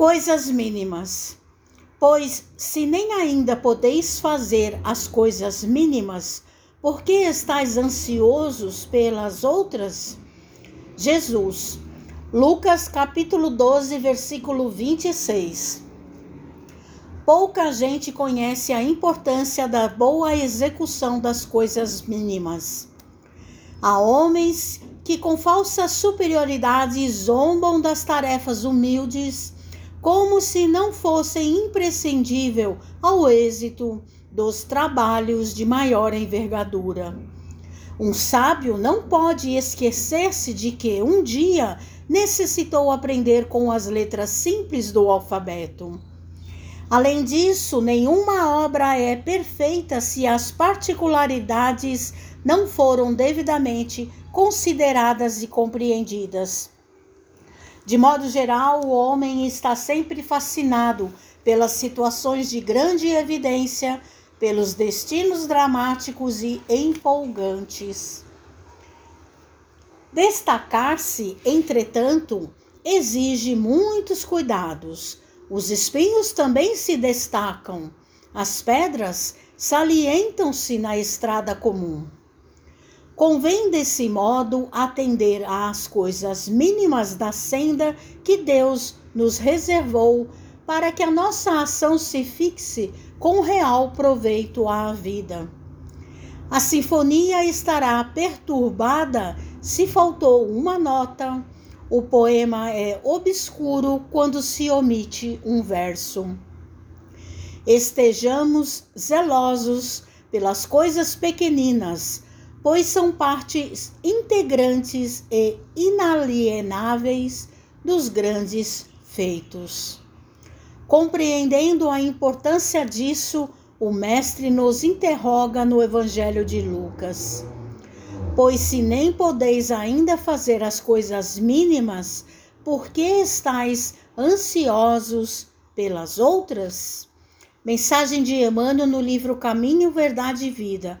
Coisas mínimas. Pois, se nem ainda podeis fazer as coisas mínimas, por que estáis ansiosos pelas outras? Jesus, Lucas capítulo 12, versículo 26. Pouca gente conhece a importância da boa execução das coisas mínimas. Há homens que, com falsa superioridade, zombam das tarefas humildes como se não fossem imprescindível ao êxito dos trabalhos de maior envergadura. Um sábio não pode esquecer-se de que um dia necessitou aprender com as letras simples do alfabeto. Além disso, nenhuma obra é perfeita se as particularidades não foram devidamente consideradas e compreendidas. De modo geral, o homem está sempre fascinado pelas situações de grande evidência, pelos destinos dramáticos e empolgantes. Destacar-se, entretanto, exige muitos cuidados. Os espinhos também se destacam. As pedras salientam-se na estrada comum. Convém, desse modo, atender às coisas mínimas da senda que Deus nos reservou para que a nossa ação se fixe com real proveito à vida. A sinfonia estará perturbada se faltou uma nota. O poema é obscuro quando se omite um verso. Estejamos zelosos pelas coisas pequeninas pois são partes integrantes e inalienáveis dos grandes feitos. Compreendendo a importância disso, o Mestre nos interroga no Evangelho de Lucas. Pois se nem podeis ainda fazer as coisas mínimas, por que estáis ansiosos pelas outras? Mensagem de Emmanuel no livro Caminho, Verdade e Vida,